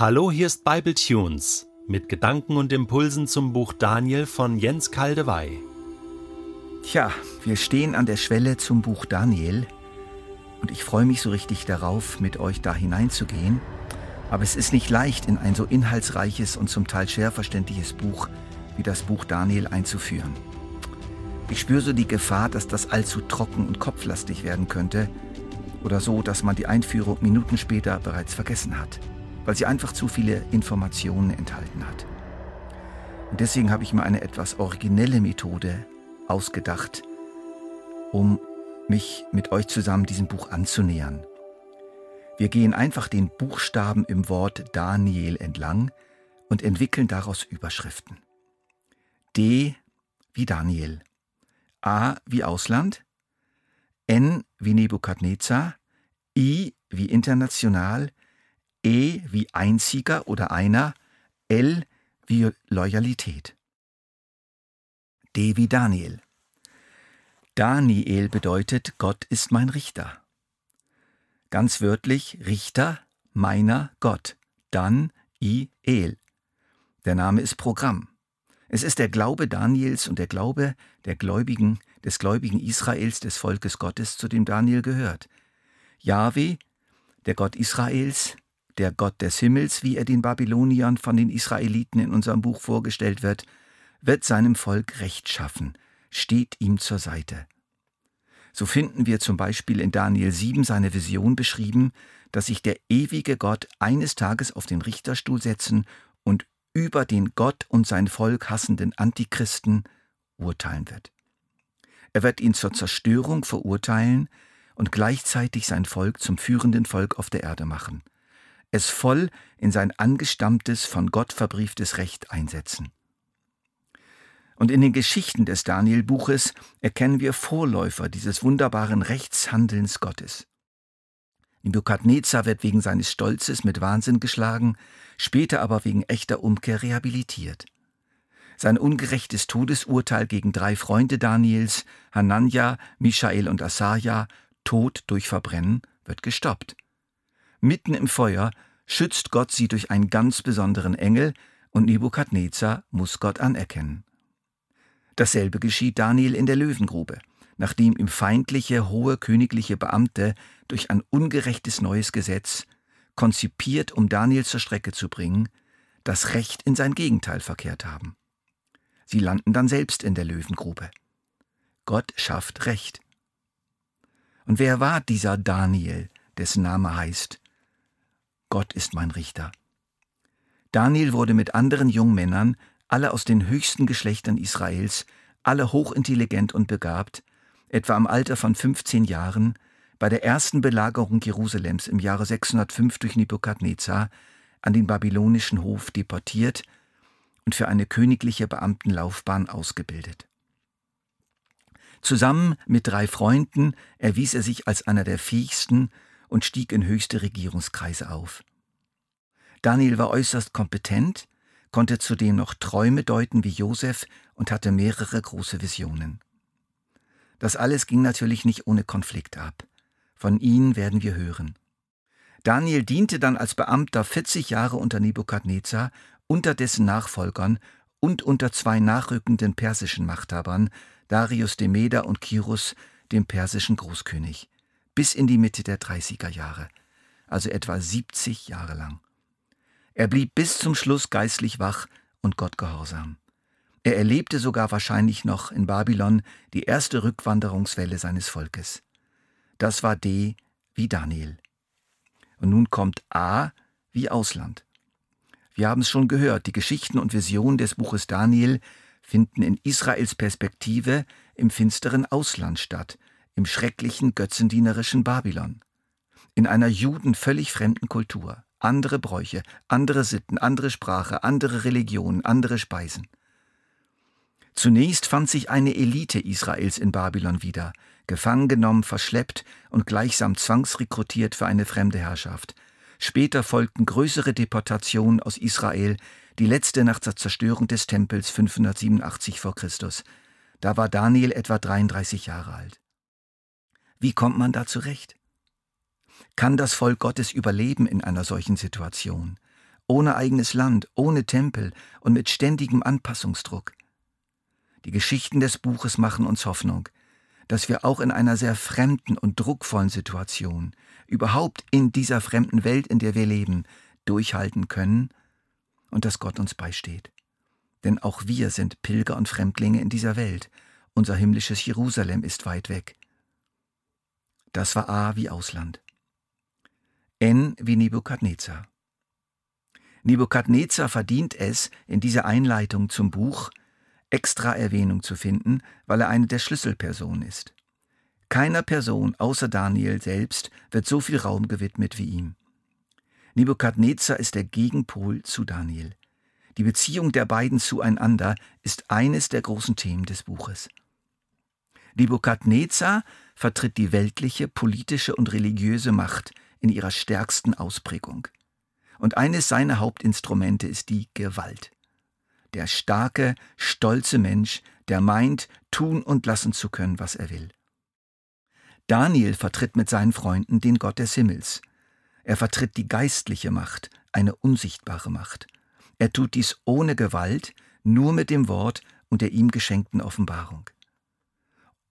Hallo, hier ist Bible Tunes mit Gedanken und Impulsen zum Buch Daniel von Jens Kaldewey. Tja, wir stehen an der Schwelle zum Buch Daniel und ich freue mich so richtig darauf, mit euch da hineinzugehen. Aber es ist nicht leicht, in ein so inhaltsreiches und zum Teil schwer verständliches Buch wie das Buch Daniel einzuführen. Ich spüre so die Gefahr, dass das allzu trocken und kopflastig werden könnte oder so, dass man die Einführung Minuten später bereits vergessen hat, weil sie einfach zu viele Informationen enthalten hat. Und deswegen habe ich mir eine etwas originelle Methode ausgedacht, um mich mit euch zusammen diesem Buch anzunähern. Wir gehen einfach den Buchstaben im Wort Daniel entlang und entwickeln daraus Überschriften. D wie Daniel, A wie Ausland, N wie Nebukadnezar, I wie international, E wie einziger oder einer, L wie Loyalität. D wie Daniel. Daniel bedeutet Gott ist mein Richter. Ganz wörtlich Richter meiner Gott. Dan i El. Der Name ist Programm. Es ist der Glaube Daniels und der Glaube der Gläubigen, des gläubigen Israels, des Volkes Gottes, zu dem Daniel gehört. Jahwe, der Gott Israels, der Gott des Himmels, wie er den Babyloniern von den Israeliten in unserem Buch vorgestellt wird, wird seinem Volk Recht schaffen, steht ihm zur Seite. So finden wir zum Beispiel in Daniel 7 seine Vision beschrieben, dass sich der ewige Gott eines Tages auf den Richterstuhl setzen und über den Gott und sein Volk hassenden Antichristen urteilen wird. Er wird ihn zur Zerstörung verurteilen und gleichzeitig sein Volk zum führenden Volk auf der Erde machen, es voll in sein angestammtes, von Gott verbrieftes Recht einsetzen. Und in den Geschichten des Daniel-Buches erkennen wir Vorläufer dieses wunderbaren Rechtshandelns Gottes. Nebukadnezar wird wegen seines Stolzes mit Wahnsinn geschlagen, später aber wegen echter Umkehr rehabilitiert. Sein ungerechtes Todesurteil gegen drei Freunde Daniels, Hanania, Michael und Asaja, Tod durch Verbrennen, wird gestoppt. Mitten im Feuer schützt Gott sie durch einen ganz besonderen Engel und Nebukadnezar muss Gott anerkennen. Dasselbe geschieht Daniel in der Löwengrube nachdem ihm feindliche hohe königliche Beamte durch ein ungerechtes neues Gesetz, konzipiert, um Daniel zur Strecke zu bringen, das Recht in sein Gegenteil verkehrt haben. Sie landen dann selbst in der Löwengrube. Gott schafft Recht. Und wer war dieser Daniel, dessen Name heißt, Gott ist mein Richter? Daniel wurde mit anderen jungen Männern, alle aus den höchsten Geschlechtern Israels, alle hochintelligent und begabt, etwa im Alter von 15 Jahren, bei der ersten Belagerung Jerusalems im Jahre 605 durch Nebukadnezar an den babylonischen Hof deportiert und für eine königliche Beamtenlaufbahn ausgebildet. Zusammen mit drei Freunden erwies er sich als einer der fähigsten und stieg in höchste Regierungskreise auf. Daniel war äußerst kompetent, konnte zudem noch Träume deuten wie Josef und hatte mehrere große Visionen. Das alles ging natürlich nicht ohne Konflikt ab. Von ihnen werden wir hören. Daniel diente dann als Beamter 40 Jahre unter Nebukadnezar, unter dessen Nachfolgern und unter zwei nachrückenden persischen Machthabern, Darius de Meda und Kirus, dem persischen Großkönig, bis in die Mitte der 30er Jahre, also etwa 70 Jahre lang. Er blieb bis zum Schluss geistlich wach und Gott gehorsam. Er erlebte sogar wahrscheinlich noch in Babylon die erste Rückwanderungswelle seines Volkes. Das war D wie Daniel. Und nun kommt A wie Ausland. Wir haben es schon gehört, die Geschichten und Visionen des Buches Daniel finden in Israels Perspektive im finsteren Ausland statt, im schrecklichen götzendienerischen Babylon. In einer Juden völlig fremden Kultur, andere Bräuche, andere Sitten, andere Sprache, andere Religion, andere Speisen. Zunächst fand sich eine Elite Israels in Babylon wieder, gefangen genommen, verschleppt und gleichsam zwangsrekrutiert für eine fremde Herrschaft. Später folgten größere Deportationen aus Israel, die letzte nach der Zerstörung des Tempels 587 v. Chr. Da war Daniel etwa 33 Jahre alt. Wie kommt man da zurecht? Kann das Volk Gottes überleben in einer solchen Situation? ohne eigenes Land, ohne Tempel und mit ständigem Anpassungsdruck. Die Geschichten des Buches machen uns Hoffnung, dass wir auch in einer sehr fremden und druckvollen Situation, überhaupt in dieser fremden Welt, in der wir leben, durchhalten können und dass Gott uns beisteht. Denn auch wir sind Pilger und Fremdlinge in dieser Welt. Unser himmlisches Jerusalem ist weit weg. Das war A wie Ausland. N wie Nebukadnezar. Nebukadnezar verdient es, in dieser Einleitung zum Buch extra Erwähnung zu finden, weil er eine der Schlüsselpersonen ist. Keiner Person außer Daniel selbst wird so viel Raum gewidmet wie ihm. Nebukadnezar ist der Gegenpol zu Daniel. Die Beziehung der beiden zueinander ist eines der großen Themen des Buches. Nebukadnezar vertritt die weltliche, politische und religiöse Macht in ihrer stärksten Ausprägung. Und eines seiner Hauptinstrumente ist die Gewalt. Der starke, stolze Mensch, der meint, tun und lassen zu können, was er will. Daniel vertritt mit seinen Freunden den Gott des Himmels. Er vertritt die geistliche Macht, eine unsichtbare Macht. Er tut dies ohne Gewalt, nur mit dem Wort und der ihm geschenkten Offenbarung.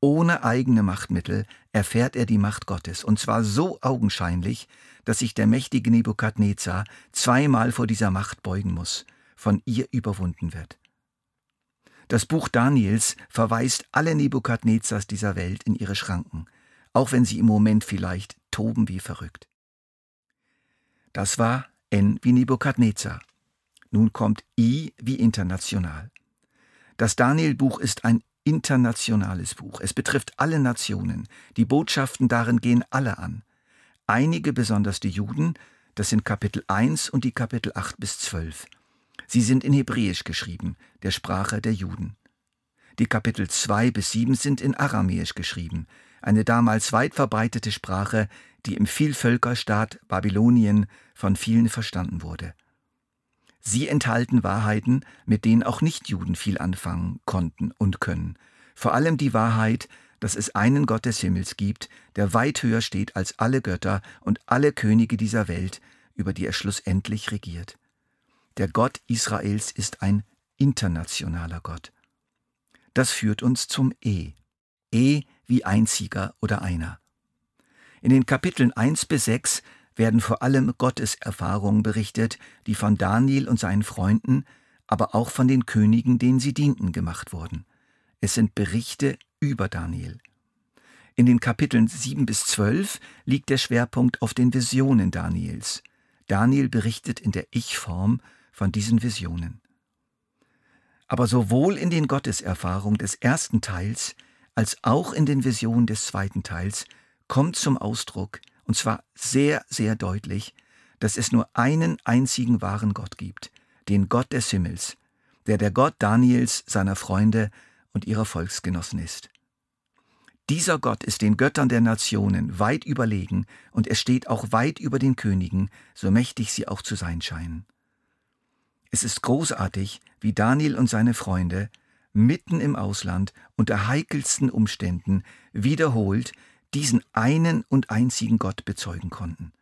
Ohne eigene Machtmittel erfährt er die Macht Gottes, und zwar so augenscheinlich, dass sich der mächtige Nebukadnezar zweimal vor dieser Macht beugen muss, von ihr überwunden wird. Das Buch Daniels verweist alle Nebukadnezars dieser Welt in ihre Schranken, auch wenn sie im Moment vielleicht toben wie verrückt. Das war N wie Nebukadnezar. Nun kommt I wie international. Das Daniel-Buch ist ein internationales Buch. Es betrifft alle Nationen. Die Botschaften darin gehen alle an. Einige, besonders die Juden, das sind Kapitel 1 und die Kapitel 8 bis 12. Sie sind in Hebräisch geschrieben, der Sprache der Juden. Die Kapitel 2 bis 7 sind in Aramäisch geschrieben, eine damals weit verbreitete Sprache, die im Vielvölkerstaat Babylonien von vielen verstanden wurde. Sie enthalten Wahrheiten, mit denen auch Nichtjuden viel anfangen konnten und können. Vor allem die Wahrheit, dass es einen Gott des Himmels gibt, der weit höher steht als alle Götter und alle Könige dieser Welt, über die er schlussendlich regiert. Der Gott Israels ist ein internationaler Gott. Das führt uns zum E. E wie einziger oder einer. In den Kapiteln 1 bis 6 werden vor allem Gotteserfahrungen berichtet, die von Daniel und seinen Freunden, aber auch von den Königen, denen sie dienten, gemacht wurden. Es sind Berichte über Daniel. In den Kapiteln 7 bis 12 liegt der Schwerpunkt auf den Visionen Daniels. Daniel berichtet in der Ich-Form von diesen Visionen. Aber sowohl in den Gotteserfahrungen des ersten Teils als auch in den Visionen des zweiten Teils kommt zum Ausdruck, und zwar sehr, sehr deutlich, dass es nur einen einzigen wahren Gott gibt, den Gott des Himmels, der der Gott Daniels, seiner Freunde und ihrer Volksgenossen ist. Dieser Gott ist den Göttern der Nationen weit überlegen und er steht auch weit über den Königen, so mächtig sie auch zu sein scheinen. Es ist großartig, wie Daniel und seine Freunde mitten im Ausland unter heikelsten Umständen wiederholt diesen einen und einzigen Gott bezeugen konnten.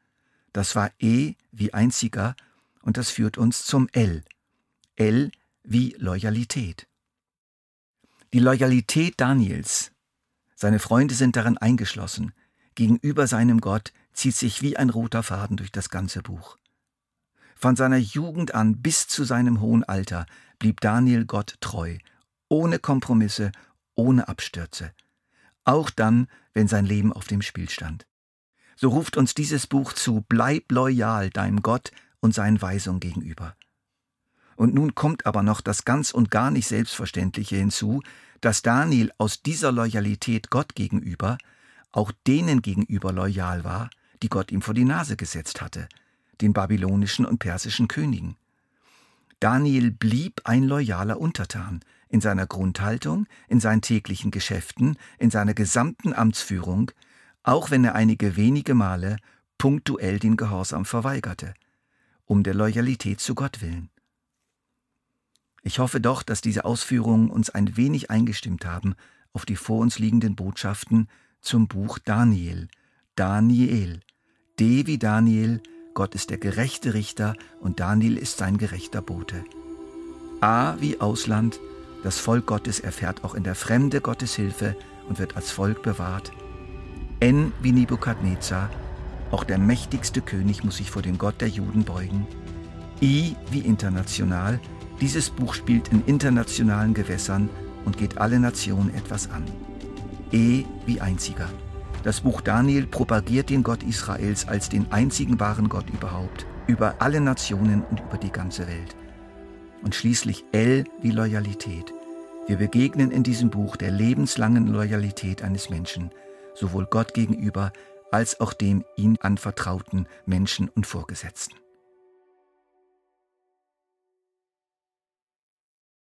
Das war E wie einziger und das führt uns zum L. L wie Loyalität. Die Loyalität Daniels, seine Freunde sind darin eingeschlossen, gegenüber seinem Gott zieht sich wie ein roter Faden durch das ganze Buch. Von seiner Jugend an bis zu seinem hohen Alter blieb Daniel Gott treu, ohne Kompromisse, ohne Abstürze auch dann, wenn sein Leben auf dem Spiel stand. So ruft uns dieses Buch zu, bleib loyal deinem Gott und seinen Weisungen gegenüber. Und nun kommt aber noch das ganz und gar nicht Selbstverständliche hinzu, dass Daniel aus dieser Loyalität Gott gegenüber auch denen gegenüber loyal war, die Gott ihm vor die Nase gesetzt hatte, den babylonischen und persischen Königen. Daniel blieb ein loyaler Untertan, in seiner Grundhaltung, in seinen täglichen Geschäften, in seiner gesamten Amtsführung, auch wenn er einige wenige Male punktuell den Gehorsam verweigerte, um der Loyalität zu Gott willen. Ich hoffe doch, dass diese Ausführungen uns ein wenig eingestimmt haben auf die vor uns liegenden Botschaften zum Buch Daniel. Daniel. D wie Daniel Gott ist der gerechte Richter und Daniel ist sein gerechter Bote. A wie Ausland, das Volk Gottes erfährt auch in der Fremde Gottes Hilfe und wird als Volk bewahrt. N wie Nebukadnezar, auch der mächtigste König muss sich vor dem Gott der Juden beugen. I wie international, dieses Buch spielt in internationalen Gewässern und geht alle Nationen etwas an. E wie einziger. Das Buch Daniel propagiert den Gott Israels als den einzigen wahren Gott überhaupt, über alle Nationen und über die ganze Welt. Und schließlich L wie Loyalität. Wir begegnen in diesem Buch der lebenslangen Loyalität eines Menschen, sowohl Gott gegenüber als auch dem ihm anvertrauten Menschen und Vorgesetzten.